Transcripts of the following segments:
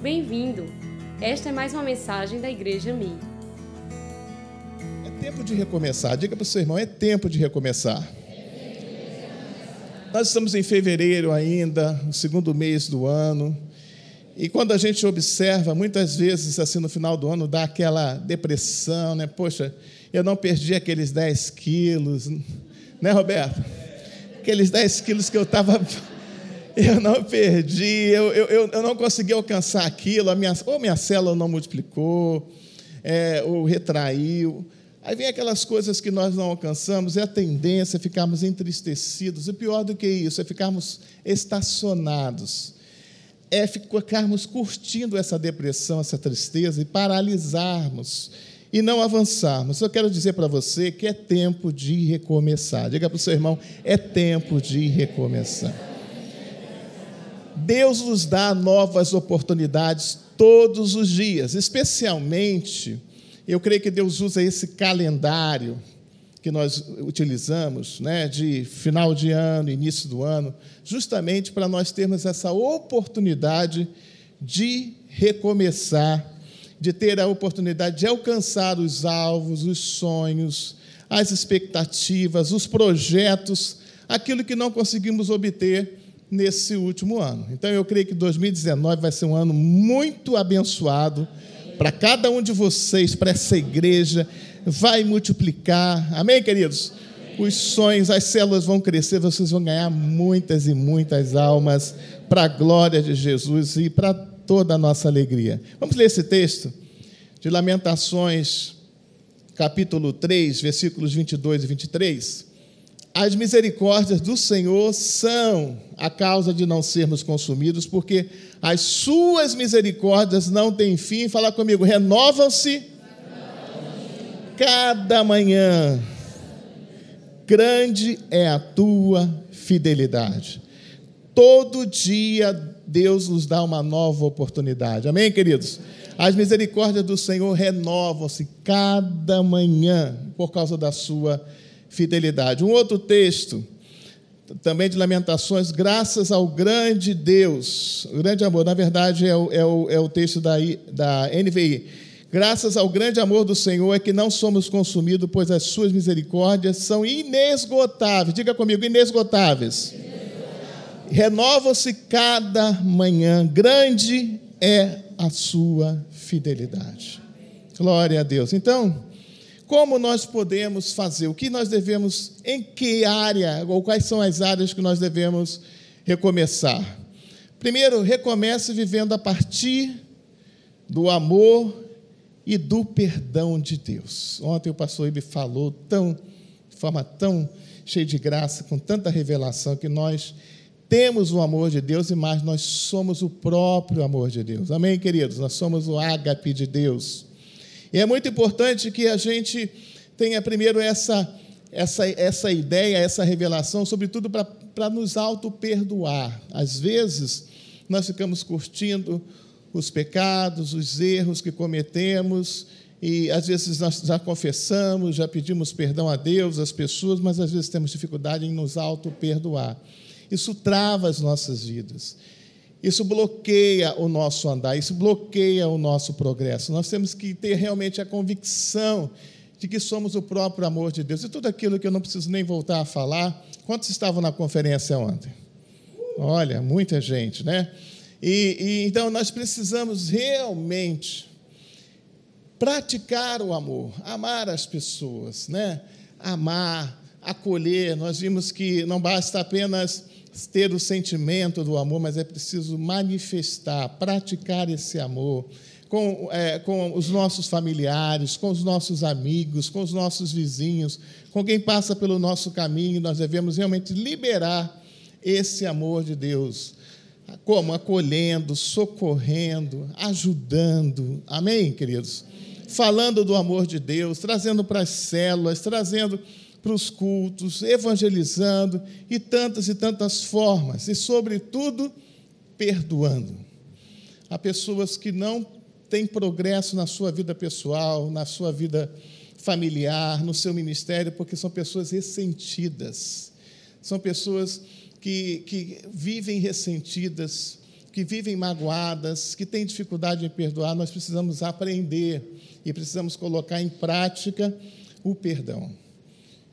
Bem-vindo! Esta é mais uma mensagem da Igreja Mi. É tempo de recomeçar. Diga para o seu irmão: é tempo de recomeçar. Nós estamos em fevereiro ainda, o segundo mês do ano. E quando a gente observa, muitas vezes, assim, no final do ano, dá aquela depressão, né? Poxa, eu não perdi aqueles 10 quilos, né, Roberto? Aqueles 10 quilos que eu estava. Eu não perdi, eu, eu, eu não consegui alcançar aquilo, a minha, ou minha célula não multiplicou, é, ou retraiu. Aí vem aquelas coisas que nós não alcançamos, é a tendência a ficarmos entristecidos, e pior do que isso, é ficarmos estacionados, é ficarmos curtindo essa depressão, essa tristeza e paralisarmos e não avançarmos. Eu quero dizer para você que é tempo de recomeçar. Diga para o seu irmão: é tempo de recomeçar. Deus nos dá novas oportunidades todos os dias, especialmente, eu creio que Deus usa esse calendário que nós utilizamos, né, de final de ano, início do ano, justamente para nós termos essa oportunidade de recomeçar de ter a oportunidade de alcançar os alvos, os sonhos, as expectativas, os projetos, aquilo que não conseguimos obter nesse último ano. Então eu creio que 2019 vai ser um ano muito abençoado para cada um de vocês, para essa igreja, vai multiplicar. Amém, queridos? Os sonhos, as células vão crescer, vocês vão ganhar muitas e muitas almas para a glória de Jesus e para toda a nossa alegria. Vamos ler esse texto de Lamentações, capítulo 3, versículos 22 e 23. As misericórdias do Senhor são a causa de não sermos consumidos, porque as suas misericórdias não têm fim. Fala comigo, renovam-se cada manhã. Grande é a tua fidelidade. Todo dia Deus nos dá uma nova oportunidade. Amém, queridos? As misericórdias do Senhor renovam-se cada manhã por causa da sua fidelidade. Um outro texto, também de Lamentações, graças ao grande Deus, o grande amor, na verdade é o, é o, é o texto da, da NVI. Graças ao grande amor do Senhor é que não somos consumidos, pois as suas misericórdias são inesgotáveis. Diga comigo, inesgotáveis. Renova-se cada manhã, grande é a sua fidelidade. Glória a Deus. Então, como nós podemos fazer? O que nós devemos, em que área, ou quais são as áreas que nós devemos recomeçar? Primeiro, recomece vivendo a partir do amor e do perdão de Deus. Ontem o pastor Ibe falou tão, de forma tão cheia de graça, com tanta revelação, que nós temos o amor de Deus e mais, nós somos o próprio amor de Deus. Amém, queridos? Nós somos o ágape de Deus. E é muito importante que a gente tenha primeiro essa, essa, essa ideia, essa revelação, sobretudo para nos auto-perdoar. Às vezes, nós ficamos curtindo os pecados, os erros que cometemos, e às vezes nós já confessamos, já pedimos perdão a Deus, às pessoas, mas às vezes temos dificuldade em nos auto-perdoar. Isso trava as nossas vidas. Isso bloqueia o nosso andar, isso bloqueia o nosso progresso. Nós temos que ter realmente a convicção de que somos o próprio amor de Deus. E tudo aquilo que eu não preciso nem voltar a falar. Quantos estavam na conferência ontem? Olha, muita gente, né? E, e então nós precisamos realmente praticar o amor, amar as pessoas, né? Amar, acolher. Nós vimos que não basta apenas ter o sentimento do amor, mas é preciso manifestar, praticar esse amor com, é, com os nossos familiares, com os nossos amigos, com os nossos vizinhos, com quem passa pelo nosso caminho. Nós devemos realmente liberar esse amor de Deus. Como? Acolhendo, socorrendo, ajudando. Amém, queridos? Falando do amor de Deus, trazendo para as células, trazendo para os cultos, evangelizando e tantas e tantas formas, e, sobretudo, perdoando. Há pessoas que não têm progresso na sua vida pessoal, na sua vida familiar, no seu ministério, porque são pessoas ressentidas, são pessoas que, que vivem ressentidas, que vivem magoadas, que têm dificuldade em perdoar, nós precisamos aprender e precisamos colocar em prática o perdão.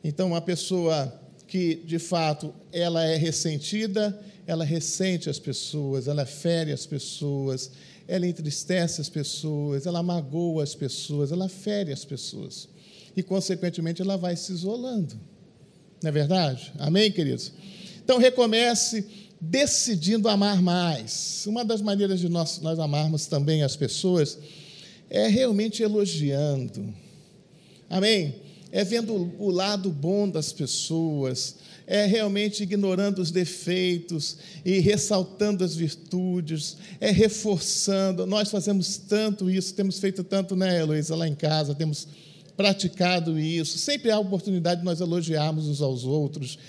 Então, uma pessoa que, de fato, ela é ressentida, ela ressente as pessoas, ela fere as pessoas, ela entristece as pessoas, ela magoa as pessoas, ela fere as pessoas. E, consequentemente, ela vai se isolando. Não é verdade? Amém, queridos? Então, recomece decidindo amar mais. Uma das maneiras de nós, nós amarmos também as pessoas é realmente elogiando. Amém? É vendo o lado bom das pessoas, é realmente ignorando os defeitos e ressaltando as virtudes, é reforçando. Nós fazemos tanto isso, temos feito tanto, né, Heloísa, lá em casa, temos praticado isso. Sempre há oportunidade de nós elogiarmos uns aos outros,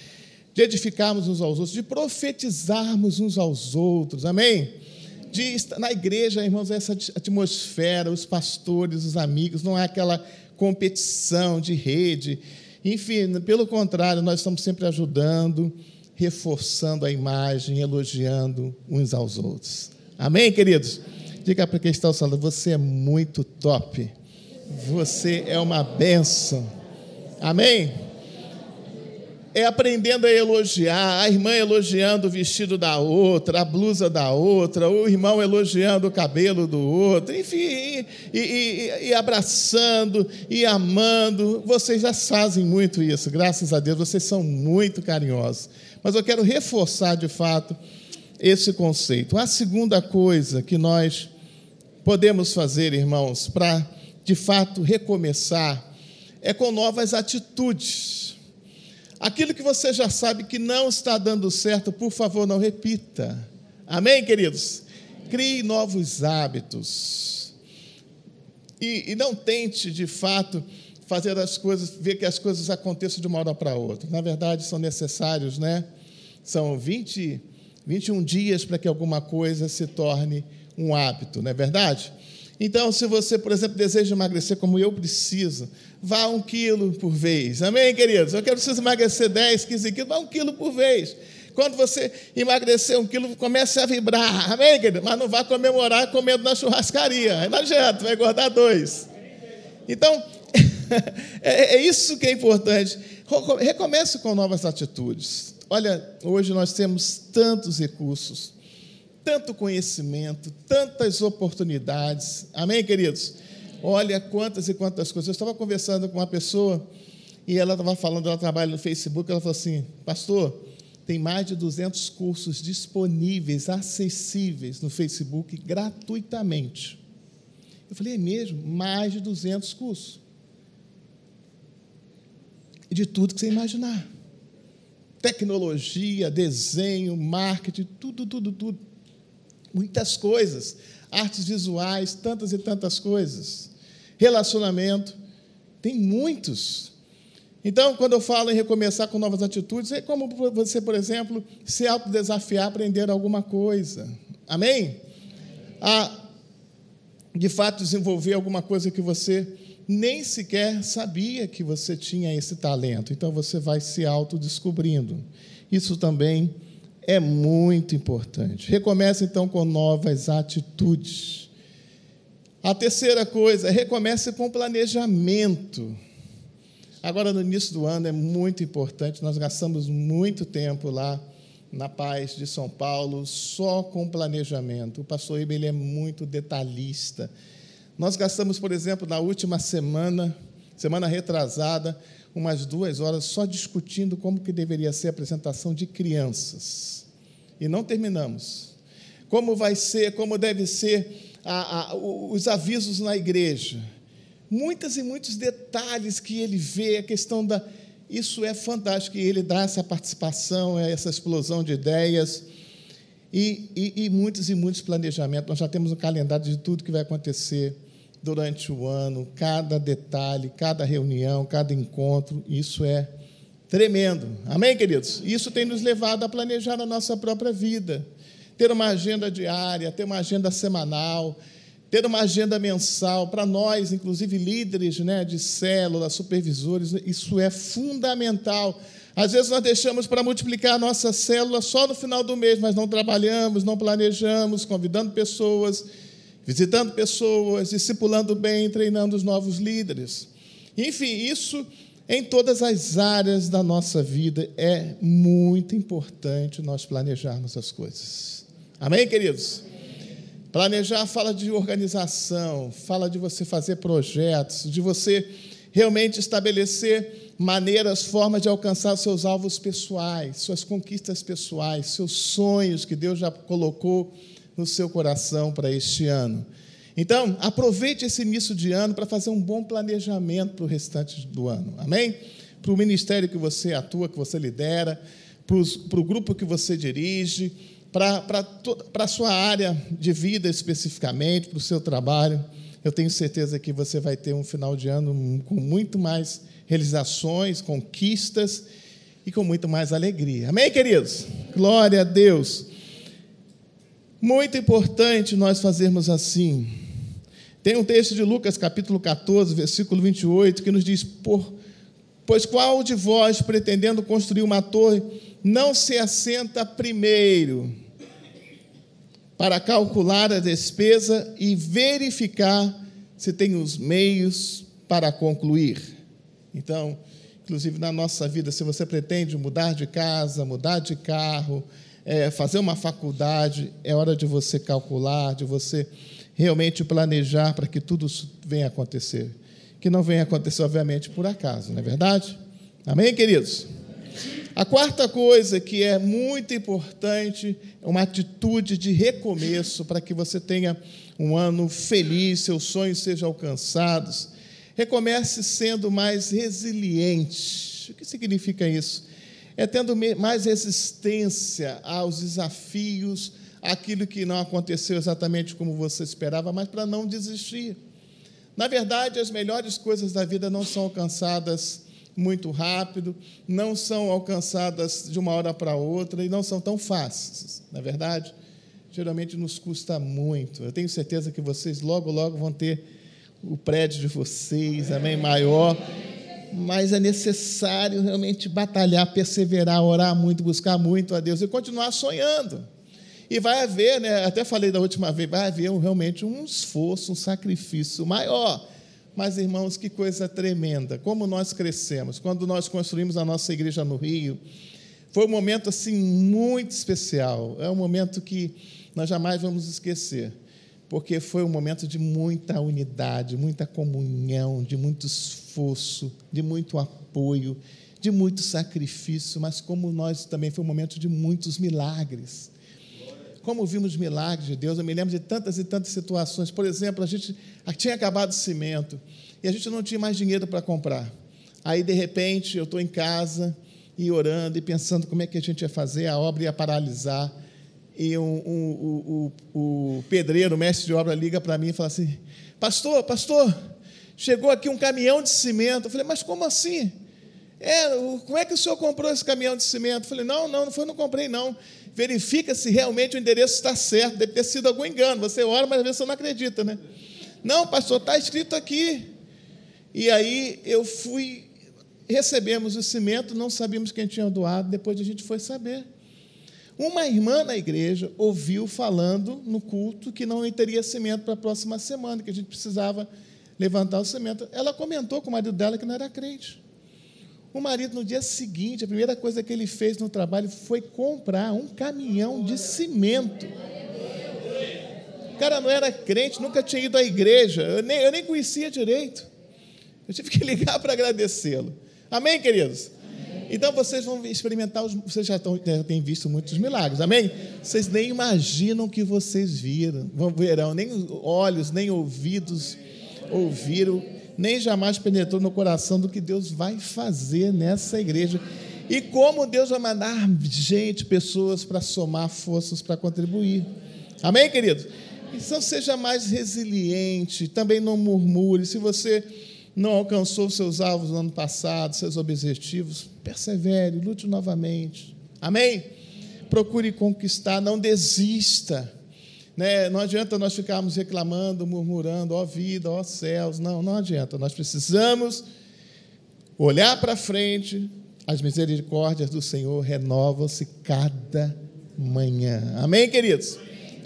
de edificarmos uns aos outros, de profetizarmos uns aos outros. Amém? De na igreja, irmãos, essa atmosfera, os pastores, os amigos, não é aquela competição de rede. Enfim, pelo contrário, nós estamos sempre ajudando, reforçando a imagem, elogiando uns aos outros. Amém, queridos? Diga para quem está salão, você é muito top. Você é uma benção. Amém? É aprendendo a elogiar, a irmã elogiando o vestido da outra, a blusa da outra, o irmão elogiando o cabelo do outro, enfim, e, e, e, abraçando e amando. Vocês já fazem muito isso, graças a Deus, vocês são muito carinhosos. Mas eu quero reforçar de fato esse conceito. A segunda coisa que nós podemos fazer, irmãos, para de fato recomeçar, é com novas atitudes. Aquilo que você já sabe que não está dando certo, por favor, não repita. Amém, queridos? Crie novos hábitos. E, e não tente, de fato, fazer as coisas, ver que as coisas aconteçam de uma hora para outra. Na verdade, são necessários, né? São 20, 21 dias para que alguma coisa se torne um hábito, não é verdade? Então, se você, por exemplo, deseja emagrecer como eu preciso, vá um quilo por vez. Amém, queridos? Eu quero preciso emagrecer 10, 15 quilos, vá um quilo por vez. Quando você emagrecer um quilo, comece a vibrar. Amém, querido? Mas não vá comemorar comendo na churrascaria. Não adianta, vai engordar dois. Então, é, é isso que é importante. Recomece com novas atitudes. Olha, hoje nós temos tantos recursos tanto conhecimento, tantas oportunidades. Amém, queridos? Olha quantas e quantas coisas. Eu estava conversando com uma pessoa e ela estava falando, ela trabalha no Facebook, ela falou assim: Pastor, tem mais de 200 cursos disponíveis, acessíveis no Facebook gratuitamente. Eu falei: É mesmo? Mais de 200 cursos. De tudo que você imaginar. Tecnologia, desenho, marketing, tudo, tudo, tudo muitas coisas, artes visuais, tantas e tantas coisas. Relacionamento, tem muitos. Então, quando eu falo em recomeçar com novas atitudes, é como você, por exemplo, se autodesafiar, aprender alguma coisa. Amém? A, de fato, desenvolver alguma coisa que você nem sequer sabia que você tinha esse talento. Então, você vai se autodescobrindo. Isso também é muito importante. Recomece então com novas atitudes. A terceira coisa, recomece com planejamento. Agora, no início do ano, é muito importante, nós gastamos muito tempo lá na Paz de São Paulo só com planejamento. O pastor Ibe, ele é muito detalhista. Nós gastamos, por exemplo, na última semana, semana retrasada, umas duas horas só discutindo como que deveria ser a apresentação de crianças. E não terminamos. Como vai ser, como deve ser a, a, os avisos na igreja. Muitos e muitos detalhes que ele vê, a questão da. Isso é fantástico, e ele dá essa participação, essa explosão de ideias. E, e, e muitos e muitos planejamentos. Nós já temos um calendário de tudo que vai acontecer durante o ano, cada detalhe, cada reunião, cada encontro, isso é tremendo. Amém, queridos? Isso tem nos levado a planejar a nossa própria vida, ter uma agenda diária, ter uma agenda semanal, ter uma agenda mensal, para nós, inclusive líderes né, de célula, supervisores, isso é fundamental. Às vezes nós deixamos para multiplicar a nossa célula só no final do mês, mas não trabalhamos, não planejamos, convidando pessoas, visitando pessoas, discipulando bem, treinando os novos líderes. Enfim, isso em todas as áreas da nossa vida é muito importante nós planejarmos as coisas. Amém, queridos? Planejar fala de organização, fala de você fazer projetos, de você realmente estabelecer maneiras, formas de alcançar seus alvos pessoais, suas conquistas pessoais, seus sonhos que Deus já colocou no seu coração para este ano. Então, aproveite esse início de ano para fazer um bom planejamento para o restante do ano. Amém? Para o ministério que você atua, que você lidera, para, o grupo que você dirige, para a sua área de vida especificamente, para o seu trabalho. Eu tenho certeza que você vai ter um final de ano com muito mais realizações, conquistas e com muito mais alegria. Amém, queridos? Glória a Deus. Muito importante nós fazermos assim. Tem um texto de Lucas, capítulo 14, versículo 28, que nos diz: Por, Pois qual de vós, pretendendo construir uma torre, não se assenta primeiro para calcular a despesa e verificar se tem os meios para concluir? Então, inclusive na nossa vida, se você pretende mudar de casa, mudar de carro, é, fazer uma faculdade, é hora de você calcular, de você realmente planejar para que tudo venha acontecer. Que não venha acontecer, obviamente, por acaso, não é verdade? Amém, queridos? A quarta coisa que é muito importante é uma atitude de recomeço para que você tenha um ano feliz, seus sonhos sejam alcançados. Recomece sendo mais resiliente. O que significa isso? É tendo mais resistência aos desafios, aquilo que não aconteceu exatamente como você esperava, mas para não desistir. Na verdade, as melhores coisas da vida não são alcançadas muito rápido, não são alcançadas de uma hora para outra e não são tão fáceis. Na verdade, geralmente nos custa muito. Eu tenho certeza que vocês logo, logo vão ter o prédio de vocês, amém, maior. Mas é necessário realmente batalhar, perseverar, orar muito, buscar muito a Deus e continuar sonhando. E vai haver, né, até falei da última vez, vai haver realmente um esforço, um sacrifício maior. Mas, irmãos, que coisa tremenda, como nós crescemos. Quando nós construímos a nossa igreja no Rio, foi um momento assim muito especial. É um momento que nós jamais vamos esquecer porque foi um momento de muita unidade, muita comunhão, de muito esforço, de muito apoio, de muito sacrifício, mas como nós também foi um momento de muitos milagres. Como vimos milagres de Deus, eu me lembro de tantas e tantas situações. Por exemplo, a gente tinha acabado o cimento e a gente não tinha mais dinheiro para comprar. Aí, de repente, eu estou em casa e orando e pensando como é que a gente ia fazer, a obra ia paralisar e um, um, o, pedreiro, o mestre de obra, liga para mim e fala assim: Pastor, pastor, chegou aqui um caminhão de cimento. Eu falei: Mas como assim? É, como é que o senhor comprou esse caminhão de cimento? Eu falei: Não, não, não foi, não comprei, não. Verifica se realmente o endereço está certo. Deve ter sido algum engano. Você ora, mas às vezes você não acredita, né? Não, pastor, está escrito aqui. E aí eu fui, recebemos o cimento, não sabíamos quem tinha doado, depois a gente foi saber. Uma irmã na igreja ouviu falando no culto que não teria cimento para a próxima semana, que a gente precisava levantar o cimento. Ela comentou com o marido dela que não era crente. O marido, no dia seguinte, a primeira coisa que ele fez no trabalho foi comprar um caminhão de cimento. O cara não era crente, nunca tinha ido à igreja, eu nem, eu nem conhecia direito. Eu tive que ligar para agradecê-lo. Amém, queridos? Então vocês vão experimentar, os, vocês já, estão, já têm visto muitos milagres, amém? Vocês nem imaginam que vocês viram, vão verão, nem olhos, nem ouvidos ouviram, nem jamais penetrou no coração do que Deus vai fazer nessa igreja. E como Deus vai mandar gente, pessoas para somar forças para contribuir. Amém, queridos? Então seja mais resiliente, também não murmure. Se você não alcançou seus alvos no ano passado, seus objetivos, persevere, lute novamente. Amém? Procure conquistar, não desista. Né? Não adianta nós ficarmos reclamando, murmurando, ó vida, ó céus. Não, não adianta. Nós precisamos olhar para frente, As misericórdias do Senhor renovam-se cada manhã. Amém, queridos?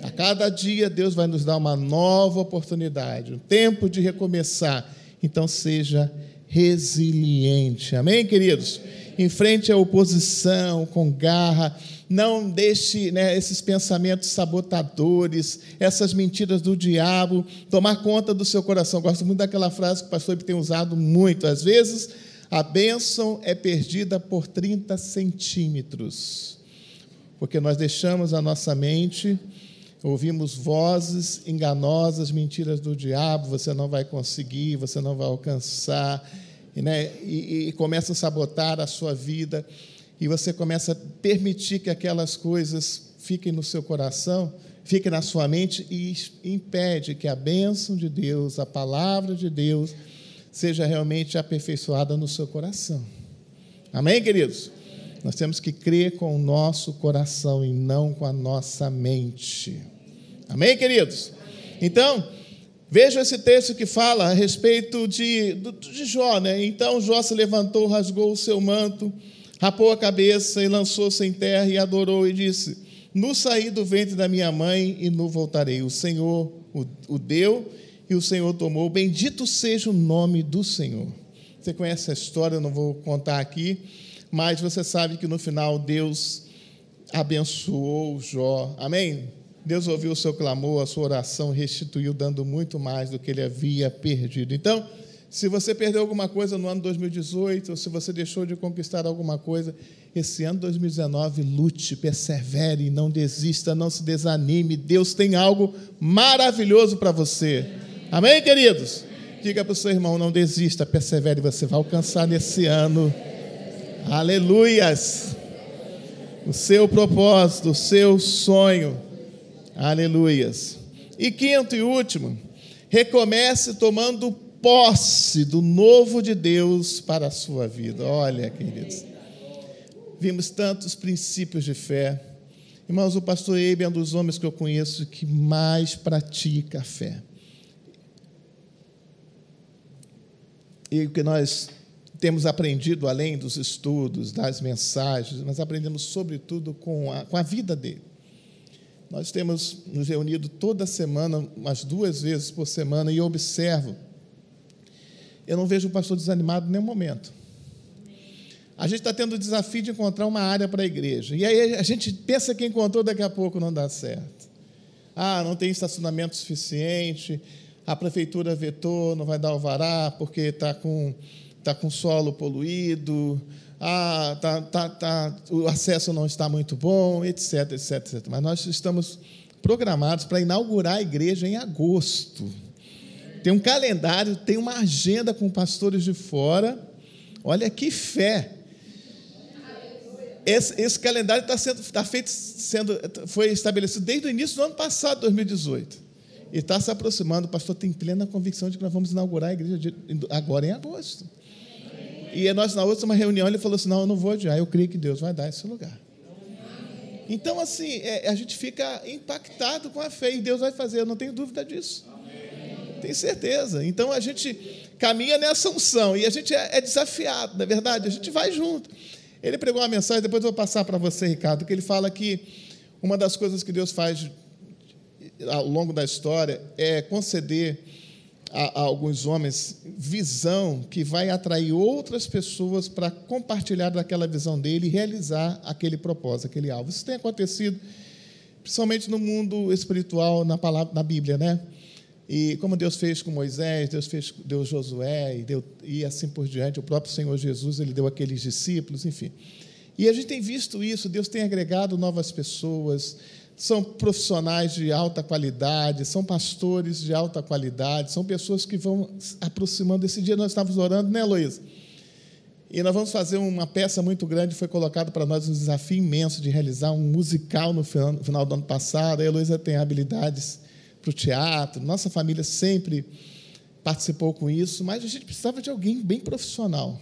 A cada dia Deus vai nos dar uma nova oportunidade, um tempo de recomeçar. Então seja resiliente. Amém, queridos? Enfrente a oposição com garra. Não deixe né, esses pensamentos sabotadores, essas mentiras do diabo tomar conta do seu coração. Gosto muito daquela frase que o pastor tem usado muito. Às vezes, a bênção é perdida por 30 centímetros, porque nós deixamos a nossa mente ouvimos vozes enganosas, mentiras do diabo, você não vai conseguir, você não vai alcançar, né? e, e começa a sabotar a sua vida, e você começa a permitir que aquelas coisas fiquem no seu coração, fiquem na sua mente, e impede que a bênção de Deus, a palavra de Deus, seja realmente aperfeiçoada no seu coração. Amém, queridos? Nós temos que crer com o nosso coração e não com a nossa mente. Amém, queridos? Então, veja esse texto que fala a respeito de, de Jó, né? Então Jó se levantou, rasgou o seu manto, rapou a cabeça e lançou-se em terra e adorou e disse: No saí do ventre da minha mãe e no voltarei. O Senhor o, o deu e o Senhor tomou. Bendito seja o nome do Senhor. Você conhece a história, eu não vou contar aqui mas você sabe que no final Deus abençoou Jó. Amém? Deus ouviu o seu clamor, a sua oração, restituiu, dando muito mais do que ele havia perdido. Então, se você perdeu alguma coisa no ano 2018, ou se você deixou de conquistar alguma coisa, esse ano 2019, lute, persevere, não desista, não se desanime. Deus tem algo maravilhoso para você. Amém, queridos? Diga para o seu irmão: não desista, persevere, você vai alcançar nesse ano Aleluias. O seu propósito, o seu sonho. Aleluias. E quinto e último, recomece tomando posse do novo de Deus para a sua vida. Olha, queridos, vimos tantos princípios de fé. Irmãos, o pastor Eibe é um dos homens que eu conheço que mais pratica a fé. E o que nós temos aprendido, além dos estudos, das mensagens, nós aprendemos, sobretudo, com a, com a vida dele. Nós temos nos reunido toda semana, umas duas vezes por semana, e eu observo. Eu não vejo o pastor desanimado em nenhum momento. A gente está tendo o desafio de encontrar uma área para a igreja. E aí a gente pensa que encontrou, daqui a pouco não dá certo. Ah, não tem estacionamento suficiente, a prefeitura vetou, não vai dar alvará, porque está com está com solo poluído, ah, tá, tá, tá, o acesso não está muito bom, etc, etc, etc. Mas nós estamos programados para inaugurar a igreja em agosto. Tem um calendário, tem uma agenda com pastores de fora. Olha que fé! Esse, esse calendário está sendo, está feito, sendo, foi estabelecido desde o início do ano passado, 2018. E está se aproximando. O pastor tem plena convicção de que nós vamos inaugurar a igreja de, agora em agosto. E nós, na última reunião, ele falou assim: Não, eu não vou adiar, eu creio que Deus vai dar esse lugar. Então, assim, é, a gente fica impactado com a fé e Deus vai fazer, eu não tenho dúvida disso. Tenho certeza. Então, a gente caminha nessa unção e a gente é, é desafiado, na é verdade, a gente vai junto. Ele pregou uma mensagem, depois eu vou passar para você, Ricardo, que ele fala que uma das coisas que Deus faz ao longo da história é conceder a, a alguns homens visão que vai atrair outras pessoas para compartilhar daquela visão dele e realizar aquele propósito, aquele alvo. Isso tem acontecido, principalmente no mundo espiritual, na palavra, na Bíblia, né? E como Deus fez com Moisés, Deus fez deu Josué e, deu, e assim por diante, o próprio Senhor Jesus, ele deu aqueles discípulos, enfim. E a gente tem visto isso, Deus tem agregado novas pessoas, são profissionais de alta qualidade, são pastores de alta qualidade, são pessoas que vão aproximando. Esse dia nós estávamos orando, né, Luísa? E nós vamos fazer uma peça muito grande, foi colocado para nós um desafio imenso de realizar um musical no final do ano passado. A Heloísa tem habilidades para o teatro, nossa família sempre participou com isso, mas a gente precisava de alguém bem profissional.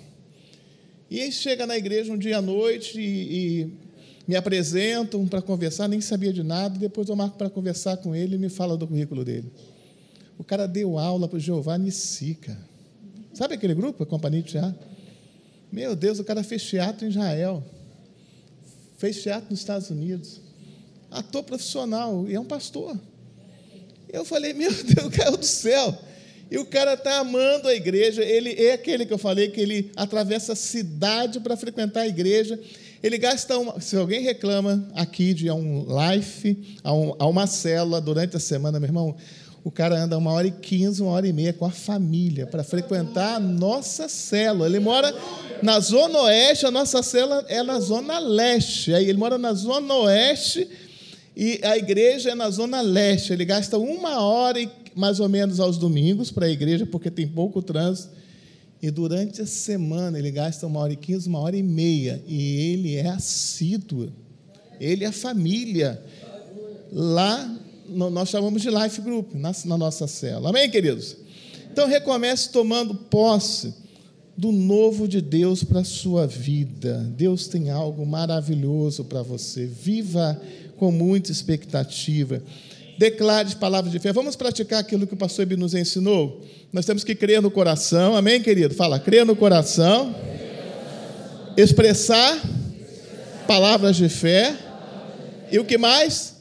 E aí chega na igreja um dia à noite e, e me apresentam para conversar, nem sabia de nada, depois eu marco para conversar com ele e me fala do currículo dele. O cara deu aula para o Jeová Nissica. Sabe aquele grupo, a Companhia de Teatro? Meu Deus, o cara fez teatro em Israel, fez teatro nos Estados Unidos, ator profissional e é um pastor. Eu falei, meu Deus, caiu do céu. E o cara está amando a igreja. Ele é aquele que eu falei que ele atravessa a cidade para frequentar a igreja. Ele gasta uma. Se alguém reclama aqui de um life, a, um, a uma célula durante a semana, meu irmão, o cara anda uma hora e quinze, uma hora e meia com a família para frequentar a nossa célula. Ele mora na zona oeste, a nossa célula é na zona leste. Aí ele mora na zona oeste e a igreja é na zona leste. Ele gasta uma hora e mais ou menos aos domingos para a igreja, porque tem pouco trânsito. E durante a semana ele gasta uma hora e quinze, uma hora e meia. E ele é assíduo. Ele é família. Lá, nós chamamos de life group, na, na nossa cela. Amém, queridos? Então recomece tomando posse do novo de Deus para a sua vida. Deus tem algo maravilhoso para você. Viva com muita expectativa declare palavras de fé. Vamos praticar aquilo que o pastor Ebi nos ensinou? Nós temos que crer no coração, amém, querido? Fala, crer no coração, expressar palavras de fé e o que mais?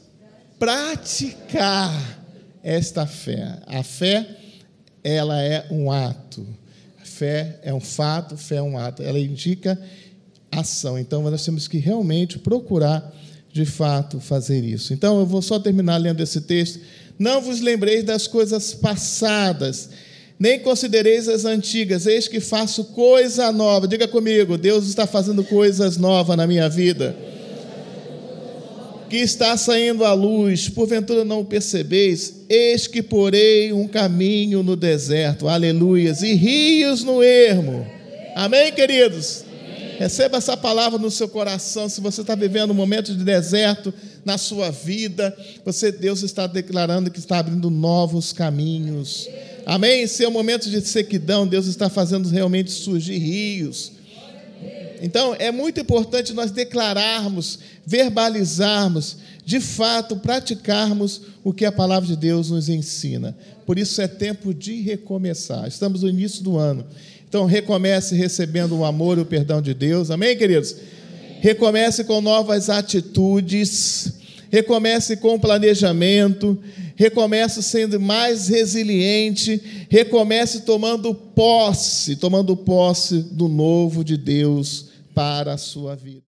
Praticar esta fé. A fé, ela é um ato. Fé é um fato, fé é um ato. Ela indica ação. Então, nós temos que realmente procurar de fato fazer isso. Então eu vou só terminar lendo esse texto. Não vos lembreis das coisas passadas, nem considereis as antigas, eis que faço coisa nova. Diga comigo, Deus está fazendo coisas novas na minha vida. Que está saindo à luz, porventura não o percebeis, eis que porei um caminho no deserto, aleluias, e rios no ermo. Amém, queridos? Receba essa palavra no seu coração. Se você está vivendo um momento de deserto na sua vida, você, Deus está declarando que está abrindo novos caminhos. Amém? Se é um momento de sequidão, Deus está fazendo realmente surgir rios. Então, é muito importante nós declararmos, verbalizarmos, de fato, praticarmos o que a palavra de Deus nos ensina. Por isso é tempo de recomeçar. Estamos no início do ano. Então, recomece recebendo o amor e o perdão de Deus. Amém, queridos? Recomece com novas atitudes. Recomece com planejamento. Recomece sendo mais resiliente. Recomece tomando posse, tomando posse do novo de Deus para a sua vida.